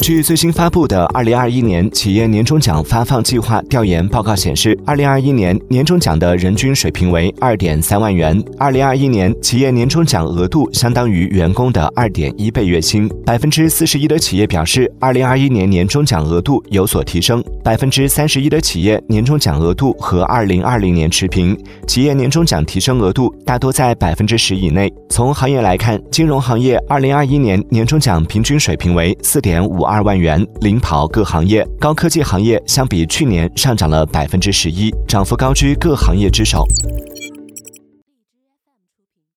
据最新发布的二零二一年企业年终奖发放计划调研报告显示，二零二一年年终奖的人均水平为二点三万元。二零二一年企业年终奖额度相当于员工的二点一倍月薪。百分之四十一的企业表示，二零二一年年终奖额度有所提升。百分之三十一的企业年终奖额度和二零二零年持平。企业年终奖提升额度大多在百分之十以内。从行业来看，金融行业二零二一年年终奖平均水平为四点五。二万元，领跑各行业。高科技行业相比去年上涨了百分之十一，涨幅高居各行业之首。